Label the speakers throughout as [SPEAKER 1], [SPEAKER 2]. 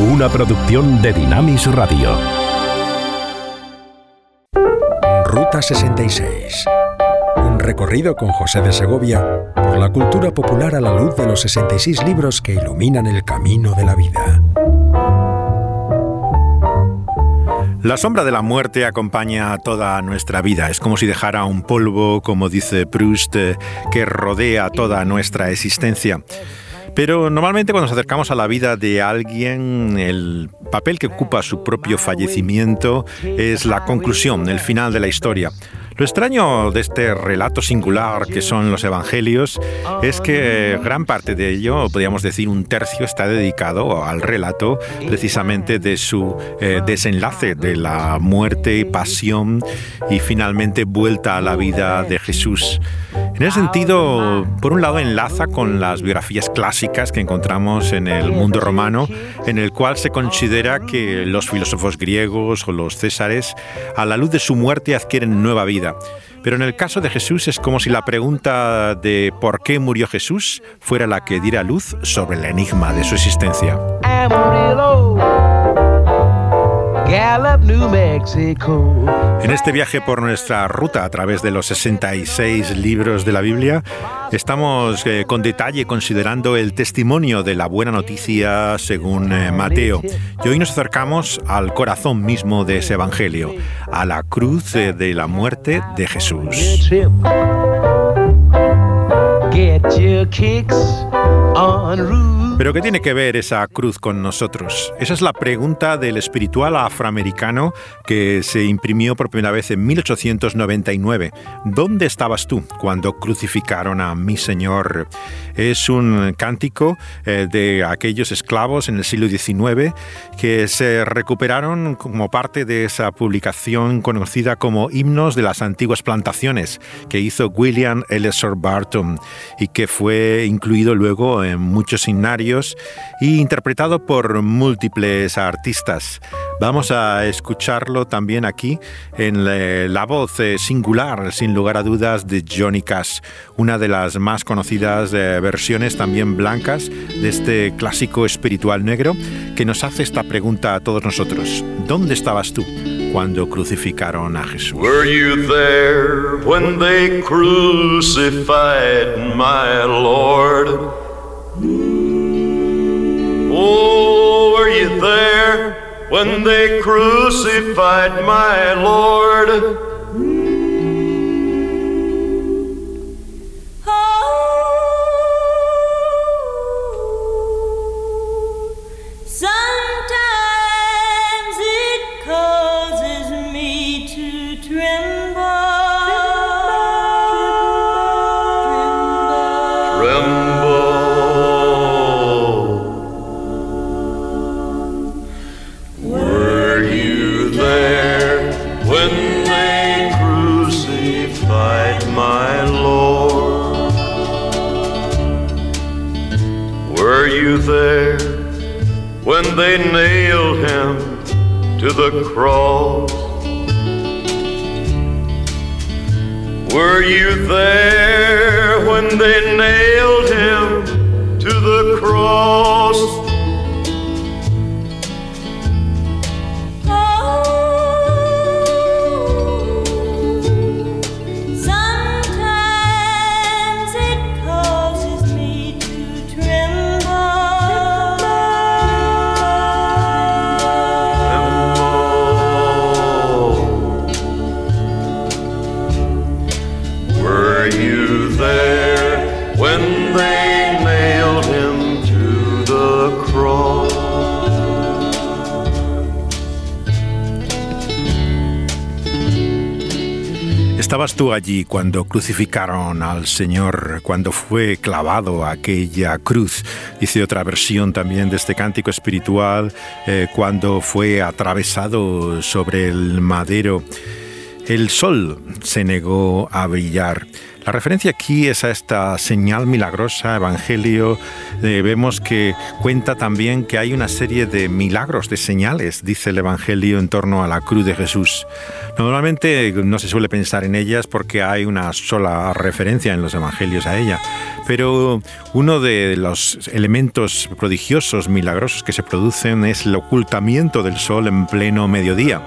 [SPEAKER 1] una producción de Dinamis Radio.
[SPEAKER 2] Ruta 66. Un recorrido con José de Segovia por la cultura popular a la luz de los 66 libros que iluminan el camino de la vida.
[SPEAKER 3] La sombra de la muerte acompaña toda nuestra vida. Es como si dejara un polvo, como dice Proust, eh, que rodea toda nuestra existencia. Pero normalmente cuando nos acercamos a la vida de alguien, el papel que ocupa su propio fallecimiento es la conclusión, el final de la historia. Lo extraño de este relato singular que son los evangelios es que gran parte de ello, podríamos decir un tercio, está dedicado al relato precisamente de su eh, desenlace, de la muerte, pasión y finalmente vuelta a la vida de Jesús. En ese sentido, por un lado enlaza con las biografías clásicas que encontramos en el mundo romano, en el cual se considera que los filósofos griegos o los césares, a la luz de su muerte, adquieren nueva vida. Pero en el caso de Jesús es como si la pregunta de por qué murió Jesús fuera la que diera luz sobre el enigma de su existencia. En este viaje por nuestra ruta a través de los 66 libros de la Biblia, estamos eh, con detalle considerando el testimonio de la buena noticia según eh, Mateo. Y hoy nos acercamos al corazón mismo de ese Evangelio, a la cruz eh, de la muerte de Jesús. Pero ¿qué tiene que ver esa cruz con nosotros? Esa es la pregunta del espiritual afroamericano que se imprimió por primera vez en 1899. ¿Dónde estabas tú cuando crucificaron a mi Señor? Es un cántico eh, de aquellos esclavos en el siglo XIX que se recuperaron como parte de esa publicación conocida como Himnos de las Antiguas Plantaciones que hizo William Ellison Barton y que fue incluido luego en muchos himnarios y interpretado por múltiples artistas. Vamos a escucharlo también aquí en la voz eh, singular, sin lugar a dudas, de Johnny Cash, una de las más conocidas eh, versiones también blancas de este clásico espiritual negro que nos hace esta pregunta a todos nosotros. ¿Dónde estabas tú cuando crucificaron a Jesús?
[SPEAKER 4] Were you there when they crucified my Lord? Oh, were you there when they crucified my Lord?
[SPEAKER 3] Cuando crucificaron al Señor, cuando fue clavado aquella cruz? Dice otra versión también de este cántico espiritual, eh, cuando fue atravesado sobre el madero. El sol se negó a brillar. La referencia aquí es a esta señal milagrosa, Evangelio. Eh, vemos que cuenta también que hay una serie de milagros, de señales, dice el Evangelio, en torno a la cruz de Jesús. Normalmente no se suele pensar en ellas porque hay una sola referencia en los Evangelios a ella, Pero uno de los elementos prodigiosos, milagrosos que se producen es el ocultamiento del sol en pleno mediodía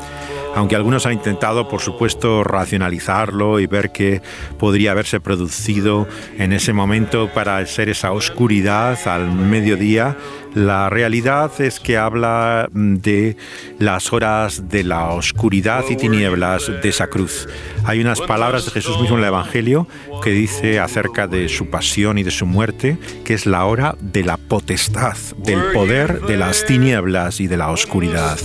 [SPEAKER 3] aunque algunos han intentado, por supuesto, racionalizarlo y ver qué podría haberse producido en ese momento para ser esa oscuridad al mediodía, la realidad es que habla de las horas de la oscuridad y tinieblas de esa cruz. Hay unas palabras de Jesús mismo en el Evangelio que dice acerca de su pasión y de su muerte, que es la hora de la potestad, del poder de las tinieblas y de la oscuridad.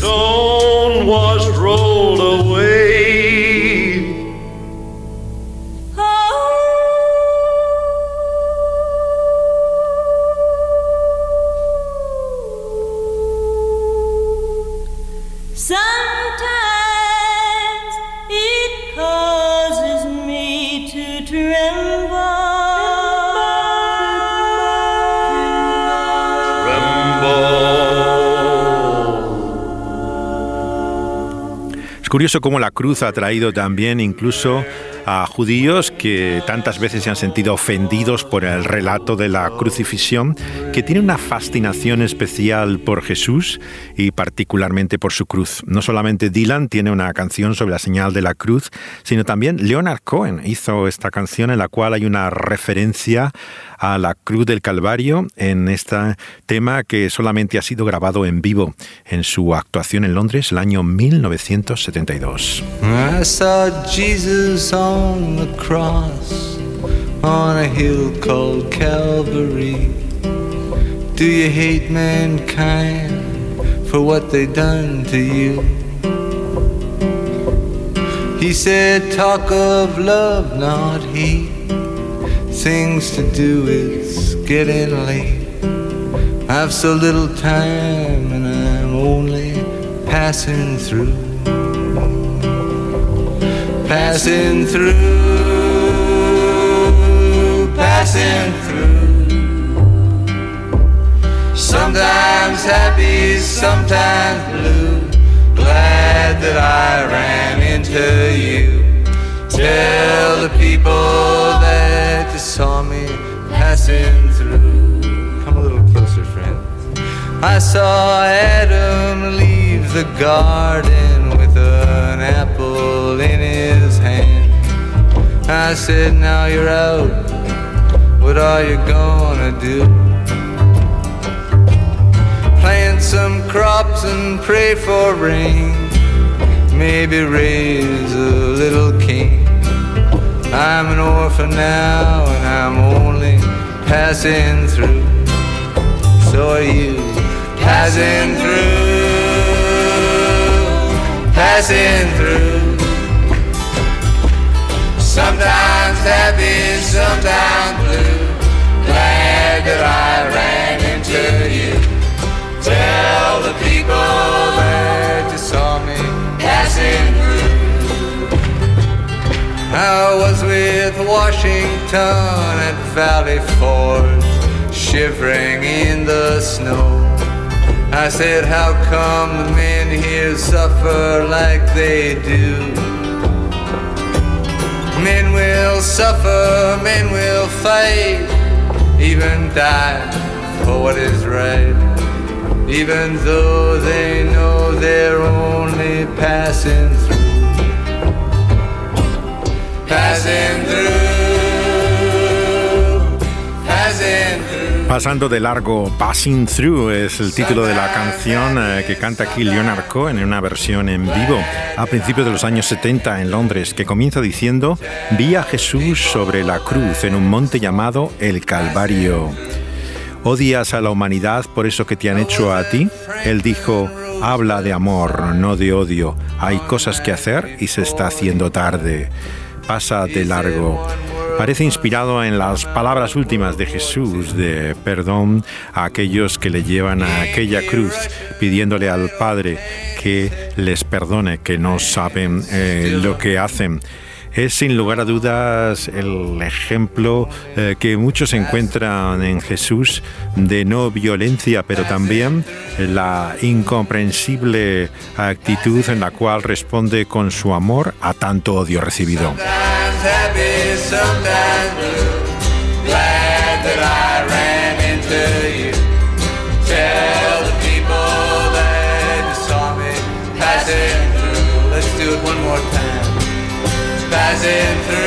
[SPEAKER 3] Curioso cómo la cruz ha traído también incluso a judíos que tantas veces se han sentido ofendidos por el relato de la crucifixión, que tiene una fascinación especial por Jesús y particularmente por su cruz. No solamente Dylan tiene una canción sobre la señal de la cruz, sino también Leonard Cohen hizo esta canción en la cual hay una referencia a la Cruz del Calvario en este tema que solamente ha sido grabado en vivo en su actuación en Londres el año 1972. I saw Jesus on the cross on a hill called Calvary. Do you hate mankind for what they done to you? He said, Talk of love, not hate. things to do, it's getting late. I've so little time and I'm only passing through. Passing through, passing through. Sometimes happy, sometimes blue. Glad that I ran into you. Tell the people that you saw me passing through. Come a little closer, friend. I saw Adam leave the garden I said, Now you're out. What are you gonna do? Plant some crops and pray for rain. Maybe raise a little king. I'm an orphan now and I'm only passing through. So are you passing through, passing through. Sometimes happy, sometimes blue. Glad that I ran into you. Tell the people that you saw me passing through. I was with Washington at Valley Forge, shivering in the snow. I said, How come the men here suffer like they do? Men will suffer, men will fight, even die for what is right. Even though they know they're only passing through. Passing through. passing through. Pasando de largo, Passing Through es el título de la canción eh, que canta aquí Leonard en una versión en vivo a principios de los años 70 en Londres, que comienza diciendo, vi a Jesús sobre la cruz en un monte llamado el Calvario. ¿Odias a la humanidad por eso que te han hecho a ti? Él dijo, habla de amor, no de odio. Hay cosas que hacer y se está haciendo tarde pasa de largo. Parece inspirado en las palabras últimas de Jesús de perdón a aquellos que le llevan a aquella cruz, pidiéndole al Padre que les perdone, que no saben eh, lo que hacen es sin lugar a dudas el ejemplo eh, que muchos encuentran en Jesús de no violencia, pero también la incomprensible actitud en la cual responde con su amor a tanto odio recibido.
[SPEAKER 5] sometimes blue. Glad that I ran into you. Tell the people that saw me passing through. Let's do it one more time. Passing through.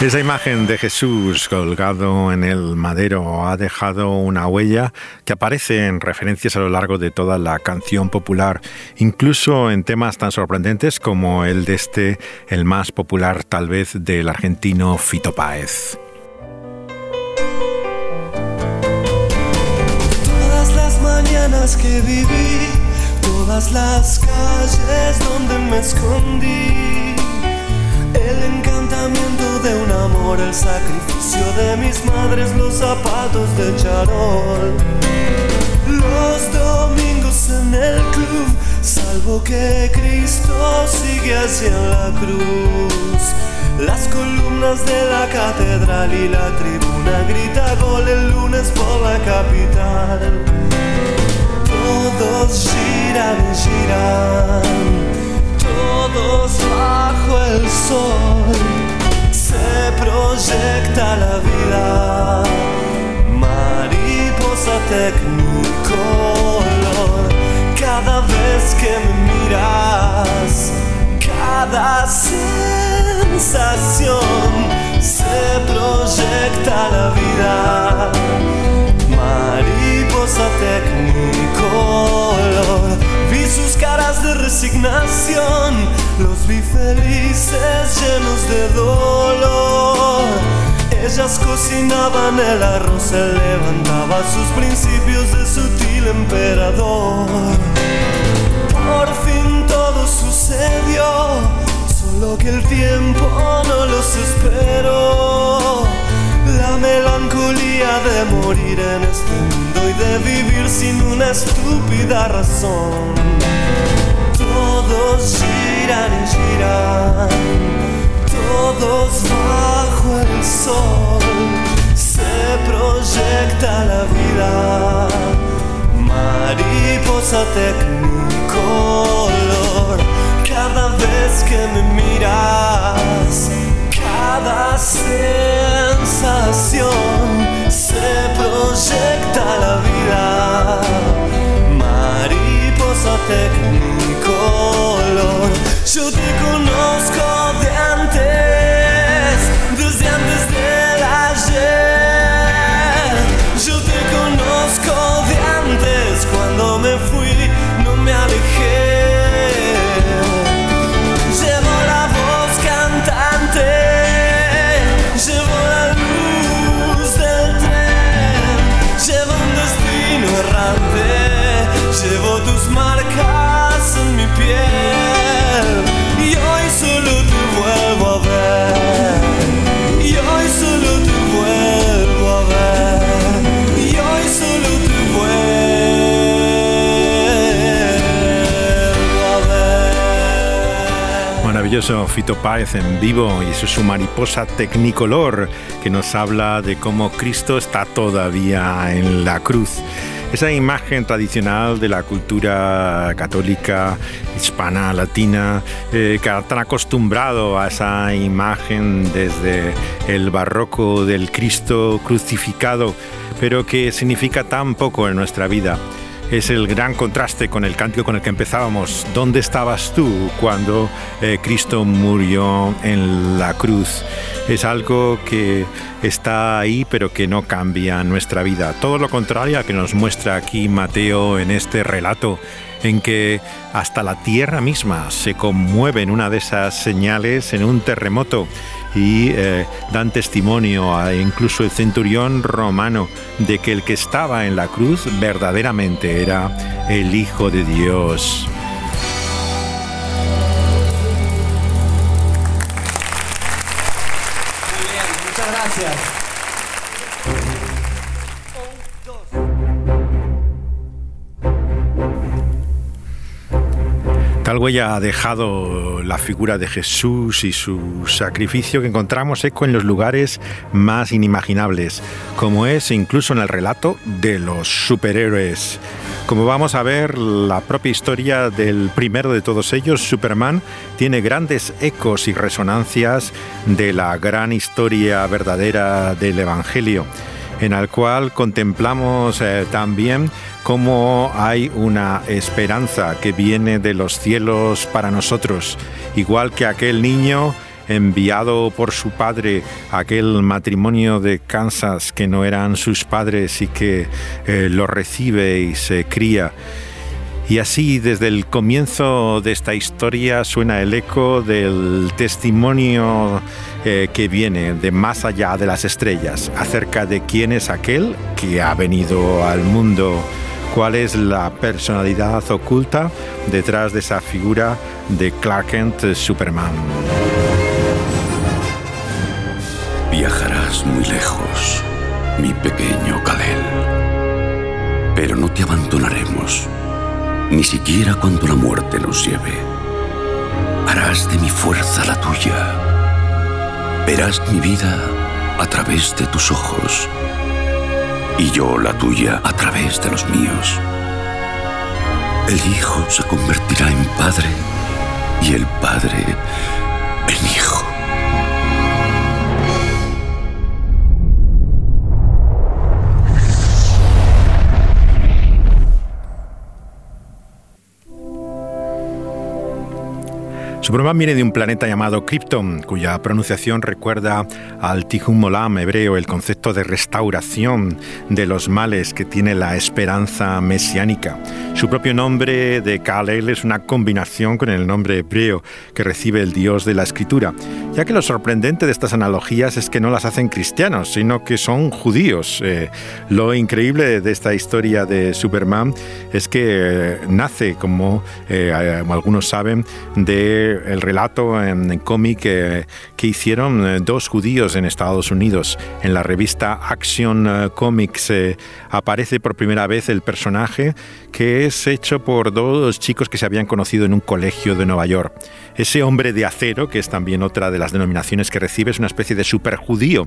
[SPEAKER 3] Esa imagen de Jesús colgado en el madero ha dejado una huella que aparece en referencias a lo largo de toda la canción popular, incluso en temas tan sorprendentes como el de este, el más popular tal vez del argentino Fito Páez.
[SPEAKER 6] Todas las mañanas que viví, todas las calles donde me escondí, el de un amor, el sacrificio de mis madres, los zapatos de charol. Los domingos en el club, salvo que Cristo sigue hacia la cruz. Las columnas de la catedral y la tribuna grita gol el lunes por la capital. Todos giran y giran, todos bajo el sol se proyecta la vida, mariposa tecnicolor. Cada vez que me miras, cada sensación se proyecta la vida, mariposa tecnicolor. Sus caras de resignación, los vi felices llenos de dolor. Ellas cocinaban el arroz, se levantaba sus principios de sutil emperador. Por fin todo sucedió, solo que el tiempo no los esperó. La melancolía de morir en este mundo y de vivir sin una estúpida razón. Todos giran y giran, todos bajo el sol. Se proyecta la vida, mariposa tecnicolor. Cada vez que me
[SPEAKER 3] maravilloso Fito Páez en vivo y eso es su mariposa tecnicolor que nos habla de cómo Cristo está todavía en la cruz. Esa imagen tradicional de la cultura católica, hispana, latina, eh, que tan acostumbrado a esa imagen desde el barroco del Cristo crucificado, pero que significa tan poco en nuestra vida es el gran contraste con el cántico con el que empezábamos. ¿Dónde estabas tú cuando eh, Cristo murió en la cruz? Es algo que está ahí pero que no cambia nuestra vida. Todo lo contrario a que nos muestra aquí Mateo en este relato en que hasta la tierra misma se conmueve en una de esas señales, en un terremoto y eh, dan testimonio a incluso el centurión romano de que el que estaba en la cruz verdaderamente era el Hijo de Dios. Tal huella ha dejado la figura de Jesús y su sacrificio que encontramos eco en los lugares más inimaginables, como es incluso en el relato de los superhéroes. Como vamos a ver, la propia historia del primero de todos ellos, Superman, tiene grandes ecos y resonancias de la gran historia verdadera del Evangelio en el cual contemplamos eh, también cómo hay una esperanza que viene de los cielos para nosotros, igual que aquel niño enviado por su padre aquel matrimonio de Kansas que no eran sus padres y que eh, lo recibe y se cría. Y así desde el comienzo de esta historia suena el eco del testimonio eh, que viene de más allá de las estrellas acerca de quién es aquel que ha venido al mundo, cuál es la personalidad oculta detrás de esa figura de Clark Kent Superman.
[SPEAKER 7] Viajarás muy lejos, mi pequeño Kalel, pero no te abandonaremos ni siquiera cuando la muerte nos lleve. Harás de mi fuerza la tuya. Verás mi vida a través de tus ojos y yo la tuya a través de los míos. El hijo se convertirá en padre y el padre en hijo.
[SPEAKER 3] Superman viene de un planeta llamado Krypton, cuya pronunciación recuerda al Tikkun Olam hebreo, el concepto de restauración de los males que tiene la esperanza mesiánica. Su propio nombre de Kal-El es una combinación con el nombre hebreo que recibe el dios de la escritura, ya que lo sorprendente de estas analogías es que no las hacen cristianos, sino que son judíos. Eh, lo increíble de esta historia de Superman es que eh, nace, como eh, algunos saben, de el relato en, cómic que, hicieron eh, dos judíos en Estados Unidos. En la revista Action eh, Comics eh, aparece por primera vez el personaje que es hecho por dos chicos que se habían conocido en un colegio de Nueva York. Ese hombre de acero, que es también otra de las denominaciones que recibe, es una especie de superjudío,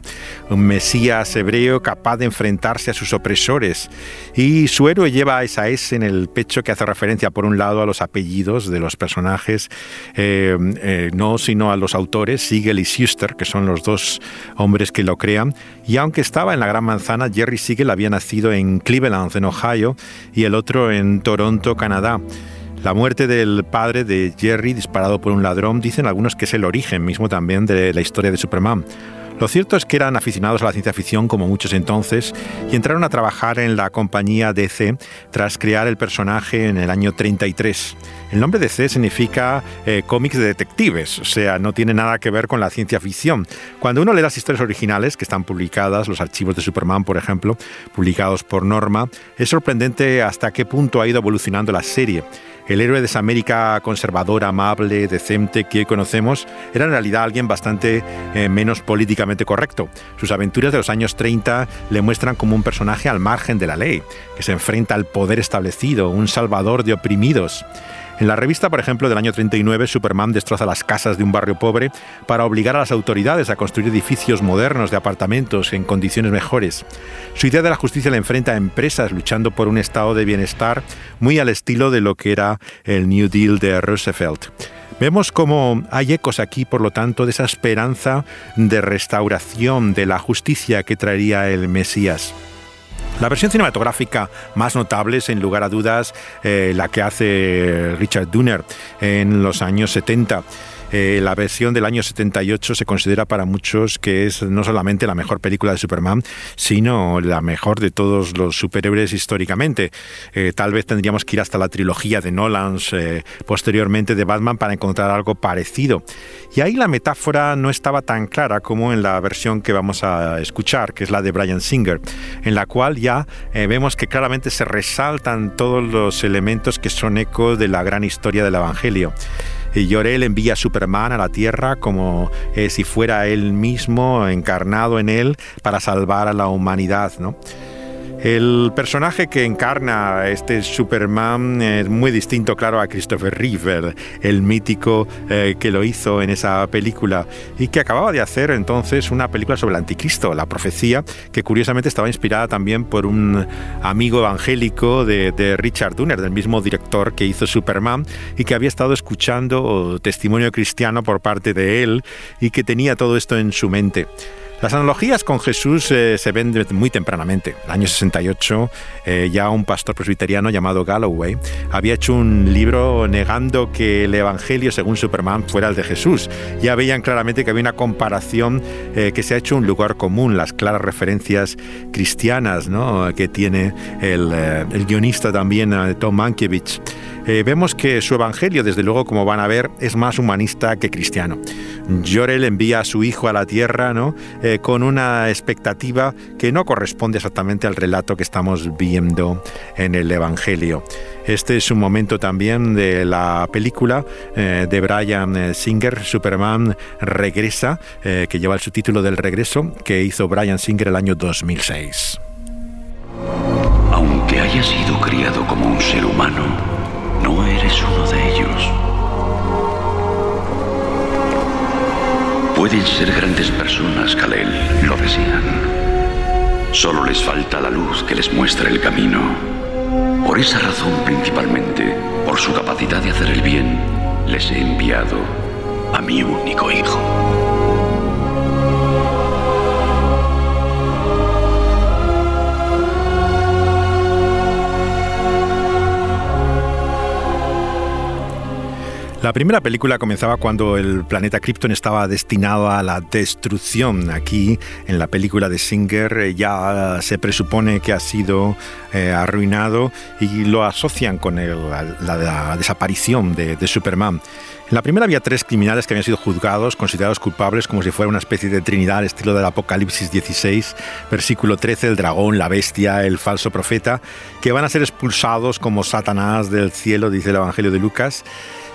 [SPEAKER 3] un mesías hebreo capaz de enfrentarse a sus opresores. Y su héroe lleva esa S en el pecho que hace referencia, por un lado, a los apellidos de los personajes, eh, eh, no sino a los autores, Siegel y Schuster, que son los dos hombres que lo crean. Y aunque estaba en la Gran Manzana, Jerry Siegel había nacido en Cleveland, en Ohio, y el otro en Toronto, Canadá. La muerte del padre de Jerry disparado por un ladrón dicen algunos que es el origen mismo también de la historia de Superman. Lo cierto es que eran aficionados a la ciencia ficción como muchos entonces y entraron a trabajar en la compañía DC tras crear el personaje en el año 33. El nombre DC significa eh, cómics de detectives, o sea, no tiene nada que ver con la ciencia ficción. Cuando uno lee las historias originales que están publicadas, los archivos de Superman, por ejemplo, publicados por Norma, es sorprendente hasta qué punto ha ido evolucionando la serie. El héroe de esa América conservadora, amable, decente que conocemos era en realidad alguien bastante eh, menos políticamente correcto. Sus aventuras de los años 30 le muestran como un personaje al margen de la ley, que se enfrenta al poder establecido, un salvador de oprimidos. En la revista, por ejemplo, del año 39, Superman destroza las casas de un barrio pobre para obligar a las autoridades a construir edificios modernos de apartamentos en condiciones mejores. Su idea de la justicia le enfrenta a empresas luchando por un estado de bienestar muy al estilo de lo que era el New Deal de Roosevelt. Vemos cómo hay ecos aquí, por lo tanto, de esa esperanza de restauración de la justicia que traería el Mesías. La versión cinematográfica más notable es, en lugar a dudas, eh, la que hace Richard Dunner en los años 70. Eh, la versión del año 78 se considera para muchos que es no solamente la mejor película de Superman, sino la mejor de todos los superhéroes históricamente. Eh, tal vez tendríamos que ir hasta la trilogía de Nolan eh, posteriormente de Batman para encontrar algo parecido. Y ahí la metáfora no estaba tan clara como en la versión que vamos a escuchar, que es la de Brian Singer, en la cual ya vemos que claramente se resaltan todos los elementos que son eco de la gran historia del Evangelio. Y Llorel envía a Superman a la Tierra como eh, si fuera él mismo encarnado en él para salvar a la humanidad, ¿no? El personaje que encarna este Superman es muy distinto, claro, a Christopher Reeve, el mítico eh, que lo hizo en esa película y que acababa de hacer entonces una película sobre el anticristo, la profecía, que curiosamente estaba inspirada también por un amigo evangélico de, de Richard Donner, del mismo director que hizo Superman y que había estado escuchando testimonio cristiano por parte de él y que tenía todo esto en su mente. Las analogías con Jesús eh, se ven muy tempranamente. En el año 68, eh, ya un pastor presbiteriano llamado Galloway había hecho un libro negando que el Evangelio, según Superman, fuera el de Jesús. Ya veían claramente que había una comparación eh, que se ha hecho un lugar común, las claras referencias cristianas ¿no? que tiene el, el guionista también, Tom Mankiewicz. Eh, vemos que su evangelio, desde luego, como van a ver, es más humanista que cristiano. Llorel envía a su hijo a la tierra ¿no? Eh, con una expectativa que no corresponde exactamente al relato que estamos viendo en el evangelio. Este es un momento también de la película eh, de Brian Singer, Superman Regresa, que lleva el subtítulo del regreso, que hizo Brian Singer el año 2006.
[SPEAKER 7] Aunque haya sido criado como un ser humano, no eres uno de ellos. Pueden ser grandes personas, Kalel, lo desean. Solo les falta la luz que les muestre el camino. Por esa razón principalmente, por su capacidad de hacer el bien, les he enviado a mi único hijo.
[SPEAKER 3] La primera película comenzaba cuando el planeta Krypton estaba destinado a la destrucción. Aquí, en la película de Singer, eh, ya se presupone que ha sido eh, arruinado y lo asocian con la, desaparición de, de Superman. En la primera había tres criminales que habían sido juzgados, considerados culpables como si fuera una especie de trinidad al estilo del Apocalipsis 16, versículo 13, el dragón, la bestia, el falso profeta, que van a ser expulsados como Satanás del cielo, dice el Evangelio de Lucas.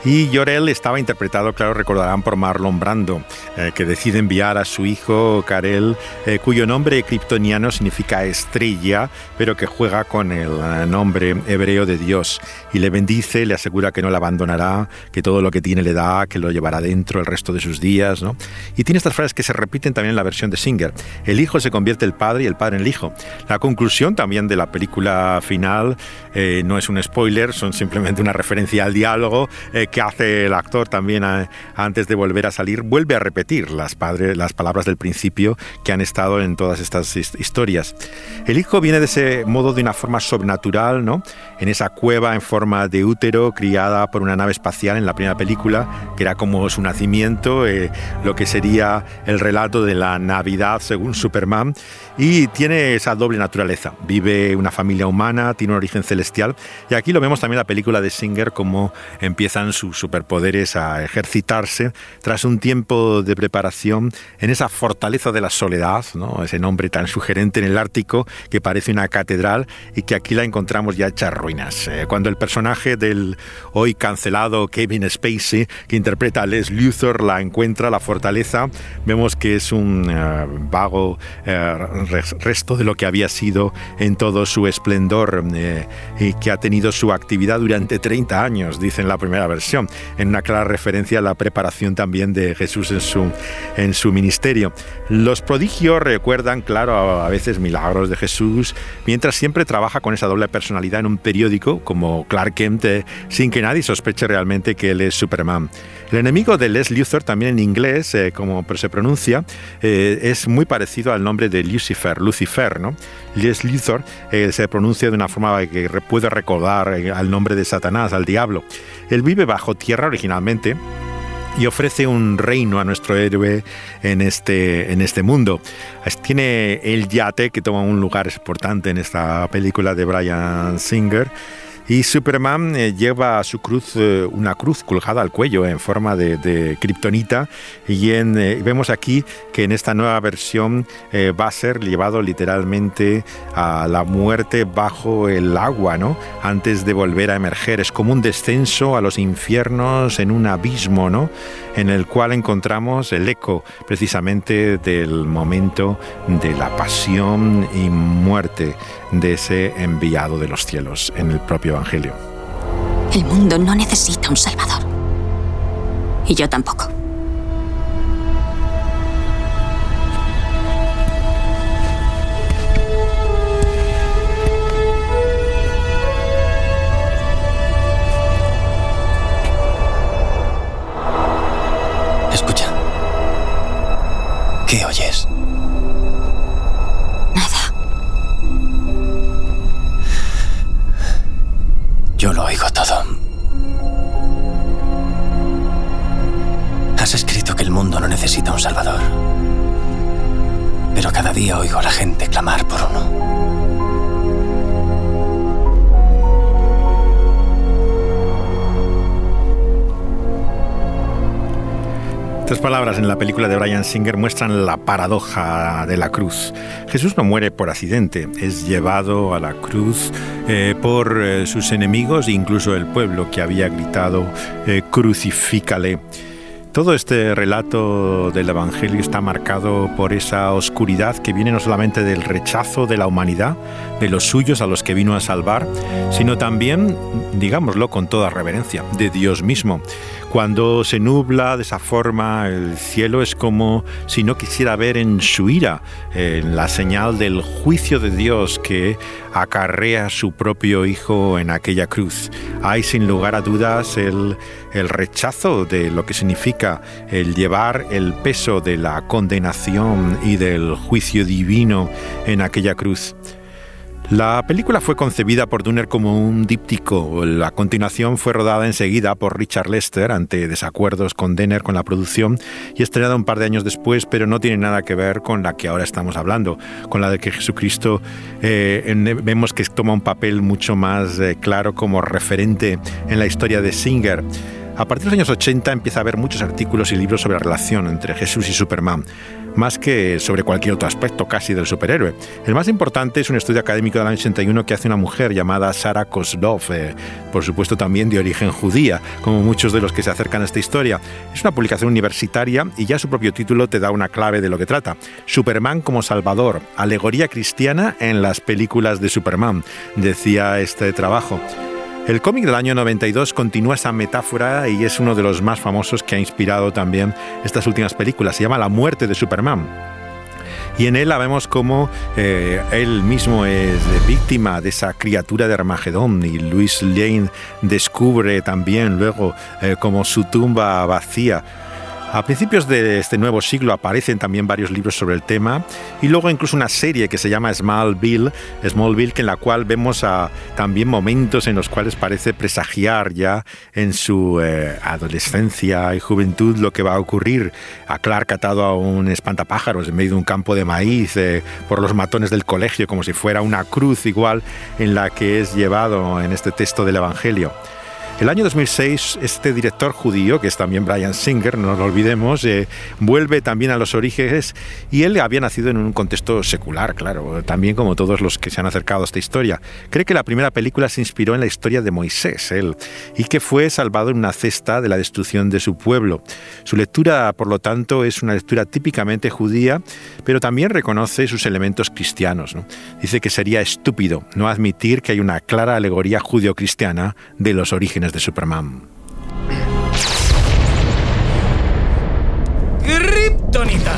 [SPEAKER 3] Y Llorel estaba interpretado, claro, recordarán por Marlon Brando, eh, que decide enviar a su hijo Karel, eh, cuyo nombre kryptoniano significa estrella, pero que juega con el eh, nombre hebreo de Dios. Y le bendice, le asegura que no la abandonará, que todo lo que tiene le da, que lo llevará dentro el resto de sus días. ¿no? Y tiene estas frases que se repiten también en la versión de Singer. El hijo se convierte en el padre y el padre en el hijo. La conclusión también de la película final no es un spoiler, son simplemente una referencia al diálogo que hace el actor también antes de volver a salir, vuelve a repetir las, las palabras del principio que han estado en todas estas historias. El hijo viene de ese modo de una forma sobrenatural, ¿no? En esa cueva en forma de útero, criada por una nave espacial en la primera película, que era como su nacimiento, eh, lo que sería el relato de la Navidad según Superman, y tiene esa doble naturaleza. Vive una familia humana, tiene un origen celestial, y aquí lo vemos también en la película de Singer, como empiezan sus superpoderes a ejercitarse tras un tiempo de preparación en esa fortaleza de la soledad, ¿no? ese nombre tan sugerente en el Ártico que parece una catedral y que aquí la encontramos ya hecha ruinas. Eh, cuando el personaje del hoy cancelado Kevin Spacey, que interpreta a Les Luthor, la encuentra, la fortaleza, vemos que es un eh, vago eh, resto de lo que había sido en todo su esplendor y que ha tenido su actividad durante 30 años, dice en la primera versión en una clara referencia a la preparación también de Jesús en su, en su ministerio. Los prodigios recuerdan, claro, a veces milagros de Jesús, mientras siempre trabaja con esa doble personalidad en un periódico como Clark Kent, eh, sin que nadie sospeche realmente que él es Superman. El enemigo de Les Luthor, también en inglés, eh, como se pronuncia, eh, es muy parecido al nombre de Lucifer, Lucifer, ¿no? Les Luthor se pronuncia de una forma que puede recordar al nombre de Satanás, al diablo. Él vive bajo tierra originalmente y ofrece un reino a nuestro héroe en este, en este mundo. Tiene el yate que toma un lugar importante en esta película de Brian Singer y Superman eh, lleva a su cruz eh, una cruz colgada al cuello en forma de, de kriptonita y en, eh, vemos aquí que en esta nueva versión va a ser llevado literalmente a la muerte bajo el agua, ¿no? Antes de volver a emerger. Es como un descenso a los infiernos en un abismo, ¿no? En el cual encontramos el eco precisamente del momento de la pasión y muerte de ese enviado de los cielos en el propio Evangelio.
[SPEAKER 8] El mundo no necesita un Salvador. Y yo tampoco.
[SPEAKER 9] ¿Qué oyes? Yo lo oigo todo. Has escrito que el mundo no necesita un salvador. Pero cada día oigo a la gente clamar por uno.
[SPEAKER 3] Estas palabras en la película de Brian Singer muestran la paradoja de la cruz. Jesús no muere por accidente, es llevado a la cruz eh, por eh, sus enemigos e incluso el pueblo que había gritado eh, crucifícale. Todo este relato del Evangelio está marcado por esa oscuridad que viene no solamente del rechazo de la humanidad, de los suyos a los que vino a salvar, sino también, digámoslo con toda reverencia, de Dios mismo. Cuando se nubla de esa forma el cielo es como si no quisiera ver en su ira la señal del juicio de Dios que acarrea su propio Hijo en aquella cruz. Hay sin lugar a dudas el, el rechazo de lo que significa el llevar el peso de la condenación y del juicio divino en aquella cruz. La película fue concebida por Dunner como un díptico. La continuación fue rodada enseguida por Richard Lester ante desacuerdos con Denner con la producción y estrenada un par de años después, pero no tiene nada que ver con la que ahora estamos hablando, con la de que Jesucristo eh, vemos que toma un papel mucho más eh, claro como referente en la historia de Singer. A partir de los años 80 empieza a haber muchos artículos y libros sobre la relación entre Jesús y Superman más que sobre cualquier otro aspecto casi del superhéroe. El más importante es un estudio académico del año 81 que hace una mujer llamada Sara Kozlov, eh, por supuesto también de origen judía, como muchos de los que se acercan a esta historia. Es una publicación universitaria y ya su propio título te da una clave de lo que trata. Superman como Salvador, alegoría cristiana en las películas de Superman, decía este trabajo. El cómic del año 92 continúa esa metáfora y es uno de los más famosos que ha inspirado también estas últimas películas. Se llama La muerte de Superman. Y en él la vemos como eh, él mismo es víctima de esa criatura de Armagedón y Luis Lane descubre también luego eh, como su tumba vacía a principios de este nuevo siglo aparecen también varios libros sobre el tema y luego incluso una serie que se llama Smallville, Smallville, que en la cual vemos también momentos en los cuales parece presagiar ya en su eh, adolescencia y juventud lo que va a ocurrir. A Clark atado a un espantapájaros en medio de un campo de maíz eh, por los matones del colegio como si fuera una cruz igual en la que es llevado en este texto del Evangelio. El año 2006, este director judío, que es también Brian Singer, no lo olvidemos, eh, vuelve también a los orígenes y él había nacido en un contexto secular, claro, también como todos los que se han acercado a esta historia. Cree que la primera película se inspiró en la historia de Moisés, él, y que fue salvado en una cesta de la destrucción de su pueblo. Su lectura, por lo tanto, es una lectura típicamente judía, pero también reconoce sus elementos cristianos. Dice que sería estúpido no admitir que hay una clara alegoría judío-cristiana de los orígenes de Superman.
[SPEAKER 10] ¡Kryptonita!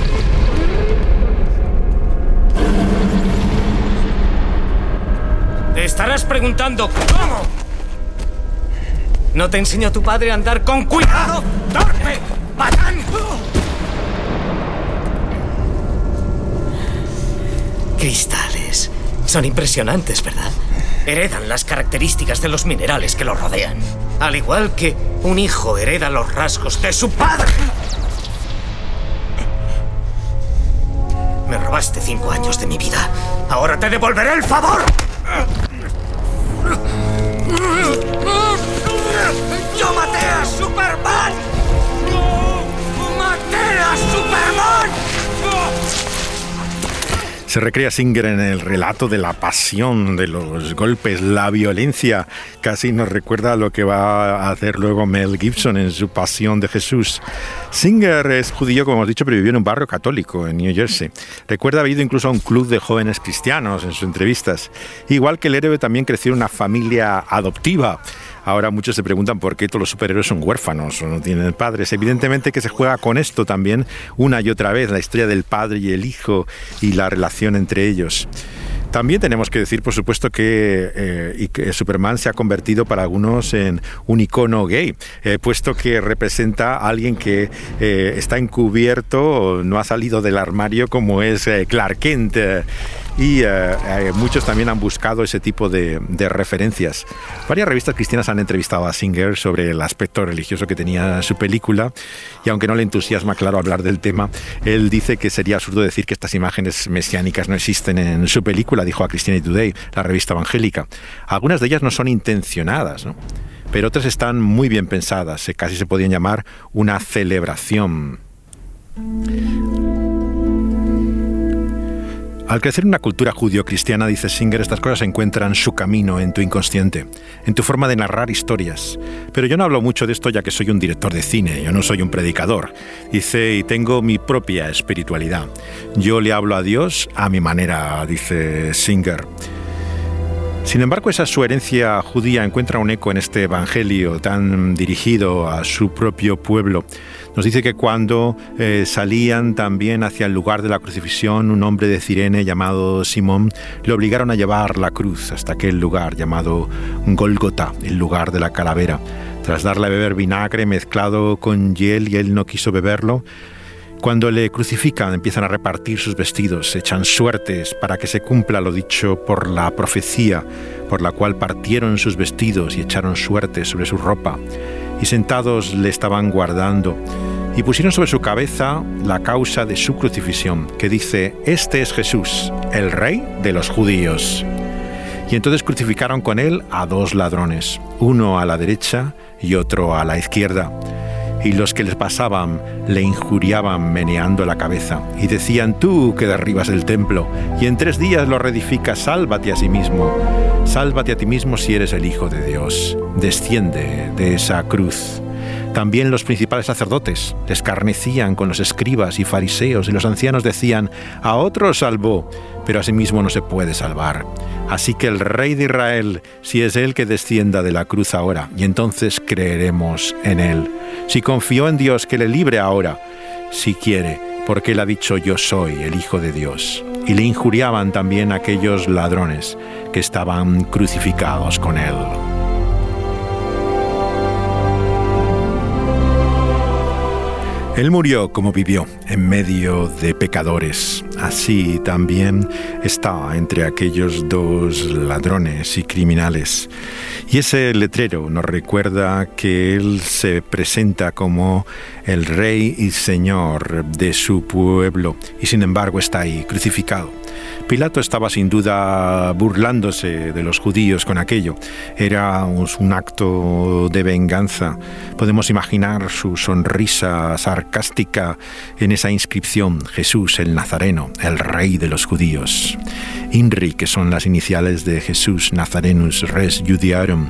[SPEAKER 10] Te estarás preguntando cómo. ¿No te enseñó tu padre a andar con cuidado? ¡Torpe! ¡Patán! Cristales. Son impresionantes, ¿verdad? Heredan las características de los minerales que los rodean. Al igual que un hijo hereda los rasgos de su padre. Me robaste cinco años de mi vida. Ahora te devolveré el favor. ¡Yo maté a Superman! ¡Maté a Superman!
[SPEAKER 3] Se recrea Singer en el relato de la pasión, de los golpes, la violencia. Casi nos recuerda lo que va a hacer luego Mel Gibson en su Pasión de Jesús. Singer es judío, como hemos dicho, pero vivió en un barrio católico en New Jersey. Recuerda haber ido incluso a un club de jóvenes cristianos en sus entrevistas. Igual que el héroe también creció en una familia adoptiva. Ahora muchos se preguntan por qué todos los superhéroes son huérfanos o no tienen padres. Evidentemente que se juega con esto también una y otra vez, la historia del padre y el hijo y la relación entre ellos. También tenemos que decir, por supuesto, que, eh, Superman se ha convertido para algunos en un icono gay, eh, puesto que representa a alguien que eh, está encubierto, no ha salido del armario como es Clark Kent y muchos también han buscado ese tipo de, de, referencias. Varias revistas cristianas han entrevistado a Singer sobre el aspecto religioso que tenía su película y aunque no le entusiasma, claro, hablar del tema, él dice que sería absurdo decir que estas imágenes mesiánicas no existen en su película dijo a Christianity Today, la revista evangélica. Algunas de ellas no son intencionadas, pero otras están muy bien pensadas, casi se podían llamar una celebración. Al crecer en una cultura judío-cristiana, dice Singer, estas cosas encuentran su camino en tu inconsciente, en tu forma de narrar historias. Pero yo no hablo mucho de esto ya que soy un director de cine, yo no soy un predicador. Dice, y tengo mi propia espiritualidad. Yo le hablo a Dios a mi manera, dice Singer. Sin embargo, esa su herencia judía encuentra un eco en este Evangelio tan dirigido a su propio pueblo. Nos dice que cuando eh, salían también hacia el lugar de la crucifixión, un hombre de Cirene llamado Simón le obligaron a llevar la cruz hasta aquel lugar llamado Golgota, el lugar de la calavera. Tras darle a beber vinagre mezclado con hiel y él no quiso beberlo, cuando le crucifican empiezan a repartir sus vestidos, echan suertes para que se cumpla lo dicho por la profecía, por la cual partieron sus vestidos y echaron suertes sobre su ropa y sentados le estaban guardando, y pusieron sobre su cabeza la causa de su crucifixión, que dice, Este es Jesús, el rey de los judíos. Y entonces crucificaron con él a dos ladrones, uno a la derecha y otro a la izquierda. Y los que les pasaban le injuriaban meneando la cabeza y decían, tú que derribas el templo y en tres días lo reedificas, sálvate a sí mismo. Sálvate a ti mismo si eres el Hijo de Dios. Desciende de esa cruz. También los principales sacerdotes escarnecían con los escribas y fariseos y los ancianos decían, a otro salvó, pero a sí mismo no se puede salvar. Así que el rey de Israel, si es él que descienda de la cruz ahora, y entonces creeremos en él. Si confió en Dios, que le libre ahora, si quiere, porque él ha dicho yo soy el Hijo de Dios. Y le injuriaban también aquellos ladrones que estaban crucificados con él. Él murió como vivió, en medio de pecadores. Así también está entre aquellos dos ladrones y criminales. Y ese letrero nos recuerda que Él se presenta como el Rey y Señor de su pueblo, y sin embargo está ahí, crucificado. Pilato estaba sin duda burlándose de los judíos con aquello. Era un acto de venganza. Podemos imaginar su sonrisa sarcástica en esa inscripción, Jesús el Nazareno, el rey de los judíos. INRI, que son las iniciales de Jesús Nazarenus Res Judiarum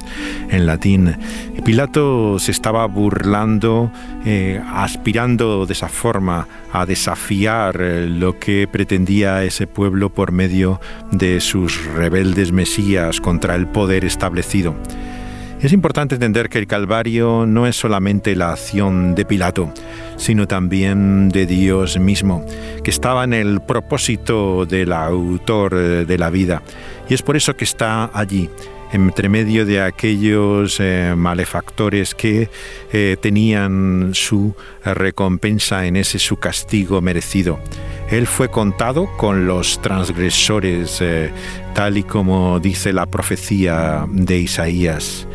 [SPEAKER 3] en latín. Pilato se estaba burlando, eh, aspirando de esa forma a desafiar lo que pretendía ese pueblo por medio de sus rebeldes mesías contra el poder establecido. Es importante entender que el Calvario no es solamente la acción de Pilato, sino también de Dios mismo, que estaba en el propósito del autor de la vida. Y es por eso que está allí, entre medio de aquellos eh, malefactores que eh, tenían su recompensa en ese su castigo merecido. Él fue contado con los transgresores, eh, tal y como dice la profecía de Isaías.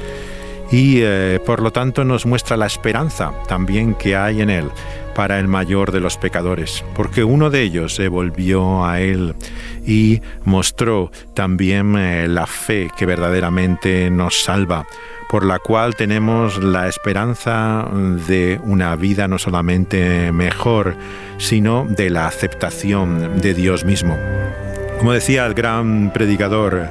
[SPEAKER 3] Y por lo tanto nos muestra la esperanza también que hay en Él para el mayor de los pecadores, porque uno de ellos se volvió a Él y mostró también eh, la fe que verdaderamente nos salva, por la cual tenemos la esperanza de una vida no solamente mejor, sino de la aceptación de Dios mismo. Como decía el gran predicador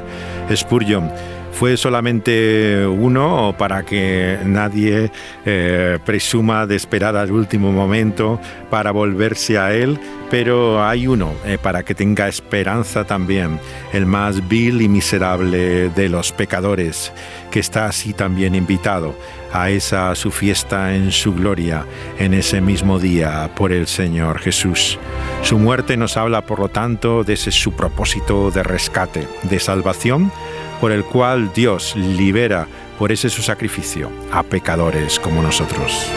[SPEAKER 3] Spurgeon, fue solamente uno para que nadie eh, presuma de esperar al último momento para volverse a él, pero hay uno eh, para que tenga esperanza también, el más vil y miserable de los pecadores, que está así también invitado a esa su fiesta en su gloria en ese mismo día por el Señor Jesús. Su muerte nos habla, por lo tanto, de ese su propósito de rescate, de salvación, por el cual Dios libera por ese su sacrificio a pecadores como nosotros.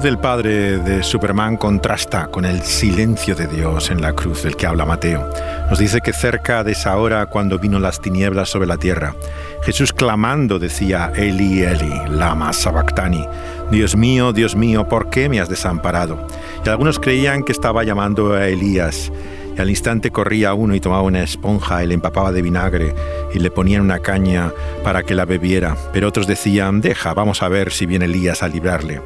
[SPEAKER 3] Voz padre de Superman contrasta con el silencio de Dios en la cruz del que habla Mateo. Nos dice que cerca de esa hora cuando vino las tinieblas sobre la tierra, Jesús clamando decía, Eli, Eli, lama sabactani, Dios mío, Dios mío, ¿por qué me has desamparado? Y algunos creían que estaba llamando a Elías. Y al instante corría uno y tomaba una esponja y le empapaba de vinagre y le ponían una caña para que la bebiera. Pero otros decían, deja, vamos a ver si viene Elías a librarle.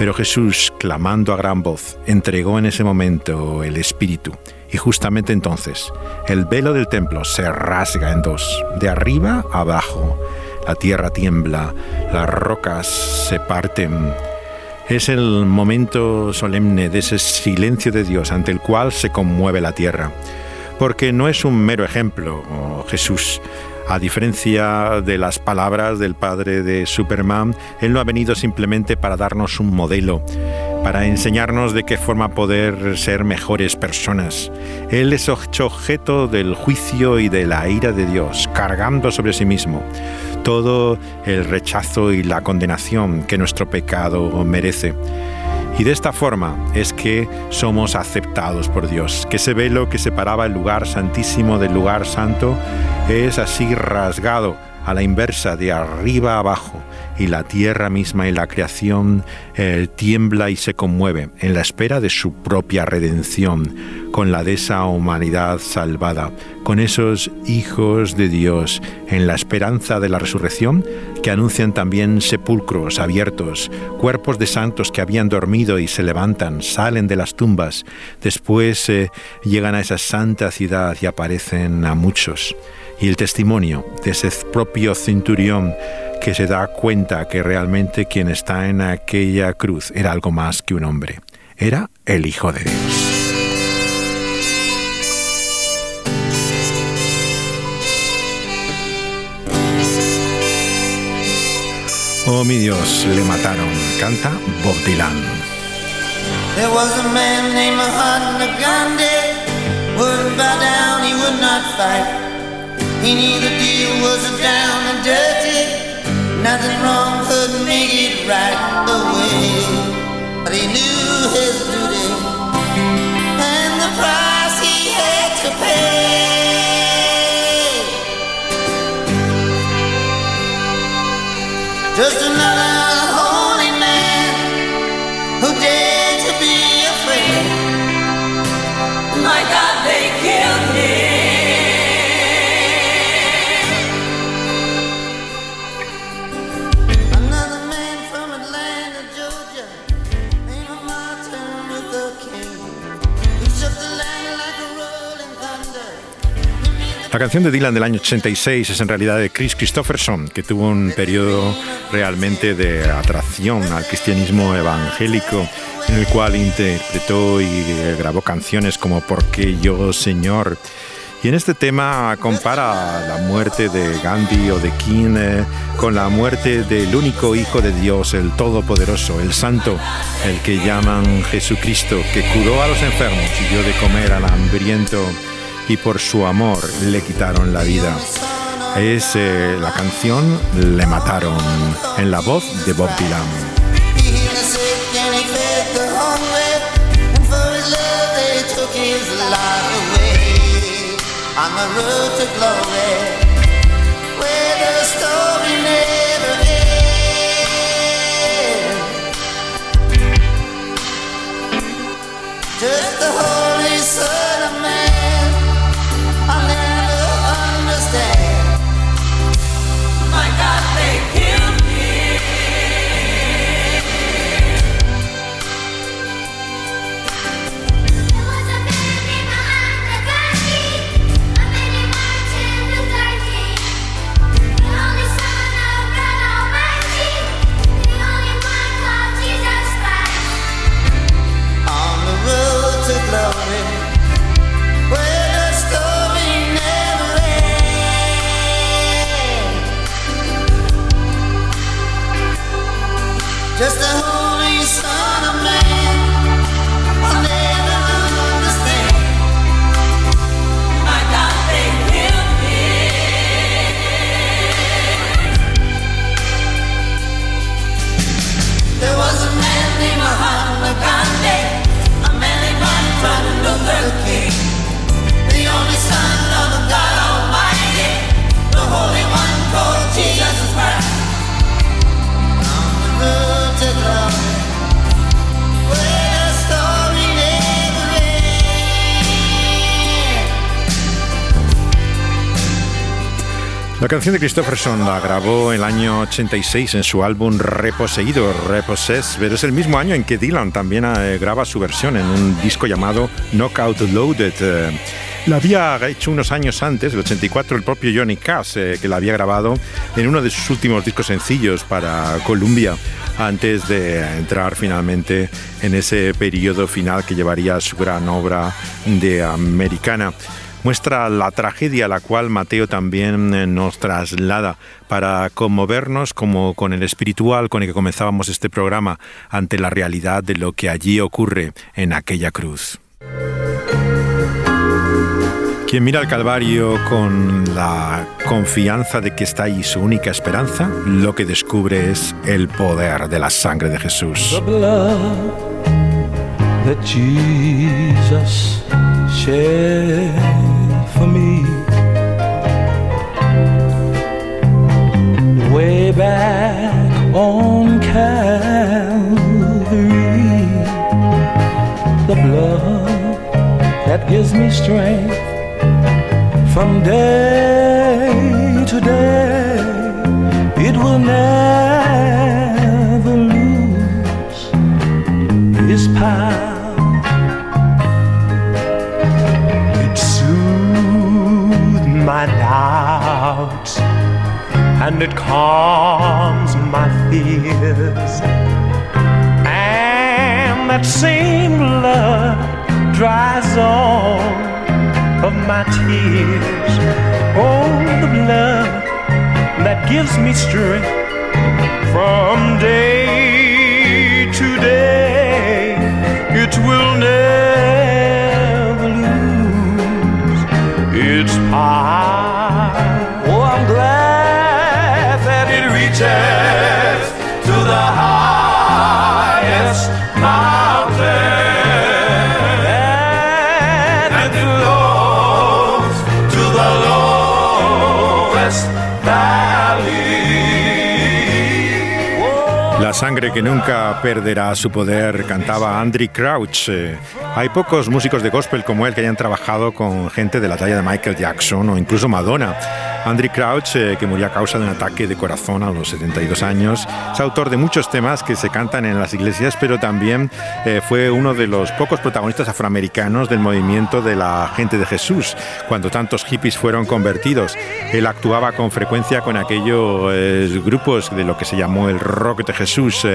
[SPEAKER 3] Pero Jesús, clamando a gran voz, entregó en ese momento el Espíritu. Y justamente entonces el velo del templo se rasga en dos, de arriba abajo. La tierra tiembla, las rocas se parten. Es el momento solemne de ese silencio de Dios ante el cual se conmueve la tierra. Porque no es un mero ejemplo, oh Jesús, a diferencia de las palabras del padre de Superman, él no ha venido simplemente para darnos un modelo, para enseñarnos de qué forma poder ser mejores personas. Él es objeto del juicio y de la ira de Dios, cargando sobre sí mismo todo el rechazo y la condenación que nuestro pecado merece. Y de esta forma es que somos aceptados por Dios, que ese velo que separaba el lugar santísimo del lugar santo es así rasgado a la inversa, de arriba abajo, y la tierra misma y la creación eh, tiembla y se conmueve en la espera de su propia redención, con la de esa humanidad salvada, con esos hijos de Dios, en la esperanza de la resurrección, que anuncian también sepulcros abiertos, cuerpos de santos que habían dormido y se levantan, salen de las tumbas, después eh, llegan a esa santa ciudad y aparecen a muchos y el testimonio de ese propio centurión que se da cuenta que realmente quien está en aquella cruz era algo más que un hombre, era el Hijo de Dios. Oh mi Dios, le mataron, canta Bob Dylan. There was a man named Mahatma Gandhi, wouldn't bow down, he would not fight. He knew the deal was a down and dirty. Nothing wrong could make it right away. But he knew his duty canción de Dylan del año 86 es en realidad de Chris Christopherson, que tuvo un periodo realmente de atracción al cristianismo evangélico, en el cual interpretó y grabó canciones como ¿Por qué yo, Señor? Y en este tema compara la muerte de Gandhi o de King eh, con la muerte del único Hijo de Dios, el Todopoderoso, el Santo, el que llaman Jesucristo, que curó a los enfermos y dio de comer al hambriento y por su amor le quitaron la vida. Es eh, la canción Le mataron en la voz de Bob Dylan. La canción de Christopherson la grabó el año 86 en su álbum Reposeído, Reposes, pero es el mismo año en que Dylan también eh, graba su versión en un disco llamado Knockout Loaded. Eh, la había hecho unos años antes, el 84, el propio Johnny Cash, eh, que la había grabado en uno de sus últimos discos sencillos para Columbia, antes de entrar finalmente en ese periodo final que llevaría su gran obra de Americana muestra la tragedia a la cual Mateo también eh, nos traslada para conmovernos como con el espiritual con el que comenzábamos este programa ante la realidad de lo que allí ocurre en aquella cruz. Quien mira al Calvario con la confianza de que está ahí su única esperanza, lo que descubre es el poder de la sangre de Jesús.
[SPEAKER 6] For me. Way back on Calvary, the blood that gives me strength from day to day, it will never lose its power. And it calms my fears. And that same blood dries all of my tears. Oh, the blood that gives me strength from day to day. It will never lose its power.
[SPEAKER 3] Sangre que nunca perderá su poder, cantaba Andy Crouch. Eh, hay pocos músicos de gospel como él que hayan trabajado con gente de la talla de Michael Jackson o incluso Madonna. Andy Crouch, eh, que murió a causa de un ataque de corazón a los 72 años, es autor de muchos temas que se cantan en las iglesias, pero también eh, fue uno de los pocos protagonistas afroamericanos del movimiento de la gente de Jesús, cuando tantos hippies fueron convertidos. Él actuaba con frecuencia con aquellos eh, grupos de lo que se llamó el rock de Jesús,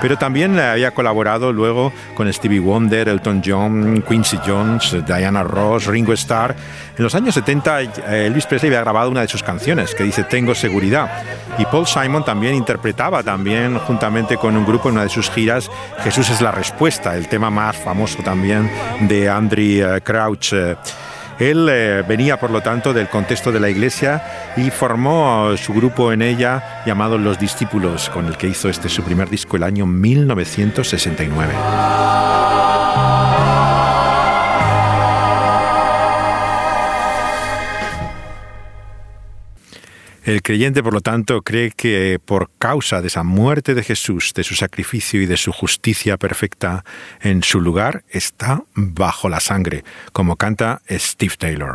[SPEAKER 3] pero también había colaborado luego con Stevie Wonder, Elton John, Quincy Jones, Diana Ross, Ringo Starr. En los años 70, Elvis Presley había grabado una de sus canciones, que dice Tengo seguridad. Y Paul Simon también interpretaba también juntamente con un grupo en una de sus giras Jesús es la respuesta, el tema más famoso también de Andrew eh, Crouch. Él eh, venía, por lo tanto, del contexto de la iglesia y formó su grupo en ella llamado Los Discípulos, con el que hizo este su primer disco el año 1969. El creyente, por lo tanto, cree que por causa de esa muerte de Jesús, de su sacrificio y de su justicia perfecta en su lugar, está bajo la sangre, como canta Steve Taylor.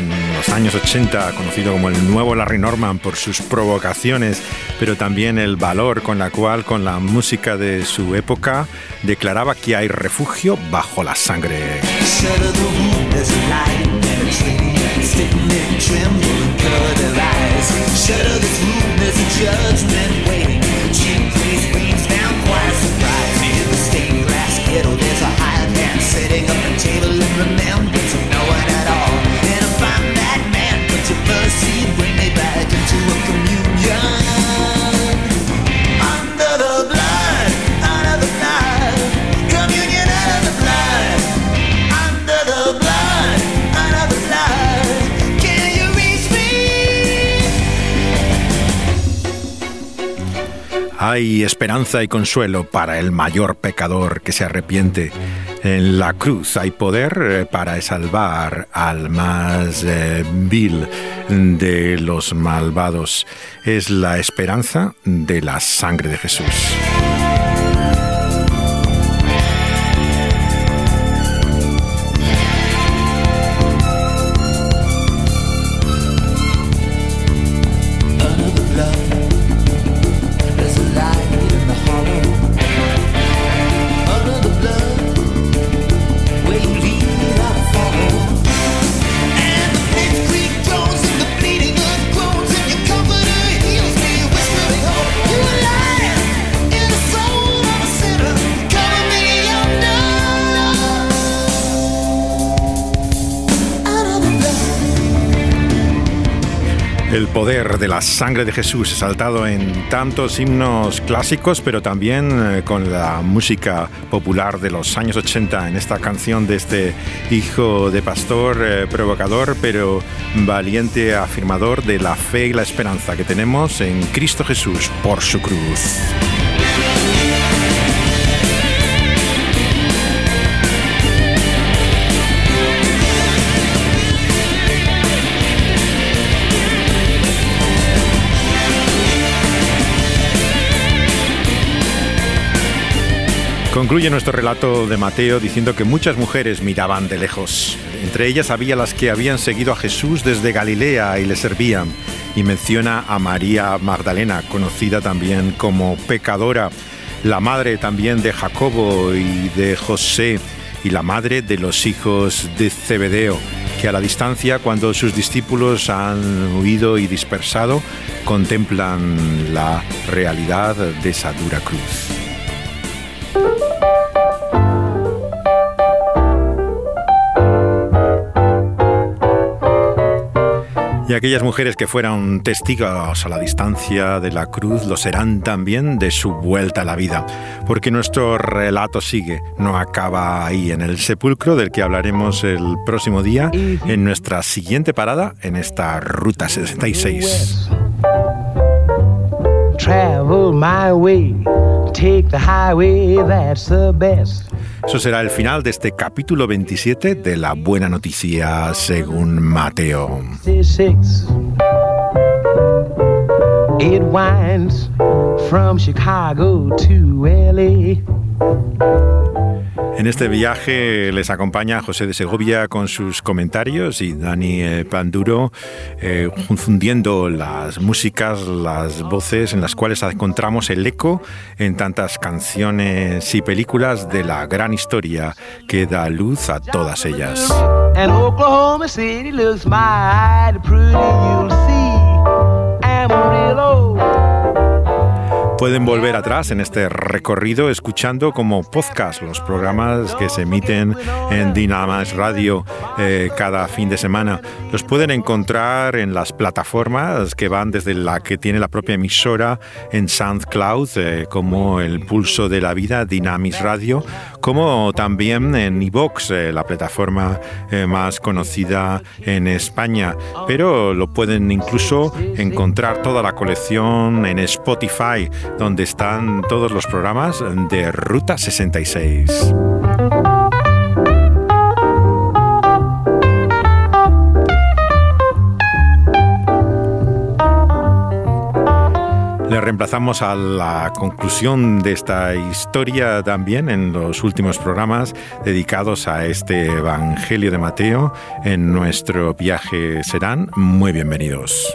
[SPEAKER 3] los años 80, conocido como el nuevo Larry Norman por sus provocaciones, pero también el valor con la cual, con la música de su época, declaraba que hay refugio bajo la sangre. Hay esperanza y consuelo para el mayor pecador que se arrepiente. En la cruz hay poder eh, para salvar al más eh, vil de los malvados. Es la esperanza de la sangre de Jesús. Poder de la sangre de Jesús exaltado en tantos himnos clásicos, pero también eh, con la música popular de los años 80 en esta canción de este hijo de pastor eh, provocador, pero valiente afirmador de la fe y la esperanza que tenemos en Cristo Jesús por su cruz. Concluye nuestro relato de Mateo diciendo que muchas mujeres miraban de lejos. Entre ellas había las que habían seguido a Jesús desde Galilea y le servían. Y menciona a María Magdalena, conocida también como pecadora, la madre también de Jacobo y de José y la madre de los hijos de Zebedeo, que a la distancia, cuando sus discípulos han huido y dispersado, contemplan la realidad de esa dura cruz. Y aquellas mujeres que fueran testigos a la distancia de la cruz lo serán también de su vuelta a la vida, porque nuestro relato sigue, no acaba ahí en el sepulcro del que hablaremos el próximo día en nuestra siguiente parada en esta Ruta 66. Travel my way, take the highway, that's the best. Eso será el final de este capítulo 27 de la Buena Noticia según Mateo. En este viaje les acompaña José de Segovia con sus comentarios y Dani eh, Panduro eh, fundiendo las músicas, las voces en las cuales encontramos el eco en tantas canciones y películas de la gran historia que da luz a todas ellas. Pueden volver atrás en este recorrido escuchando como podcast los programas que se emiten en Dinamas Radio eh, cada fin de semana. Los pueden encontrar en las plataformas que van desde la que tiene la propia emisora en SoundCloud, eh, como El Pulso de la Vida, Dynamis Radio, como también en iVox, eh, la plataforma más conocida en España. Pero lo pueden incluso encontrar toda la colección en Spotify donde están todos los programas de Ruta 66. Le reemplazamos a la conclusión de esta historia también en los últimos programas dedicados a este Evangelio de Mateo en nuestro viaje serán muy bienvenidos.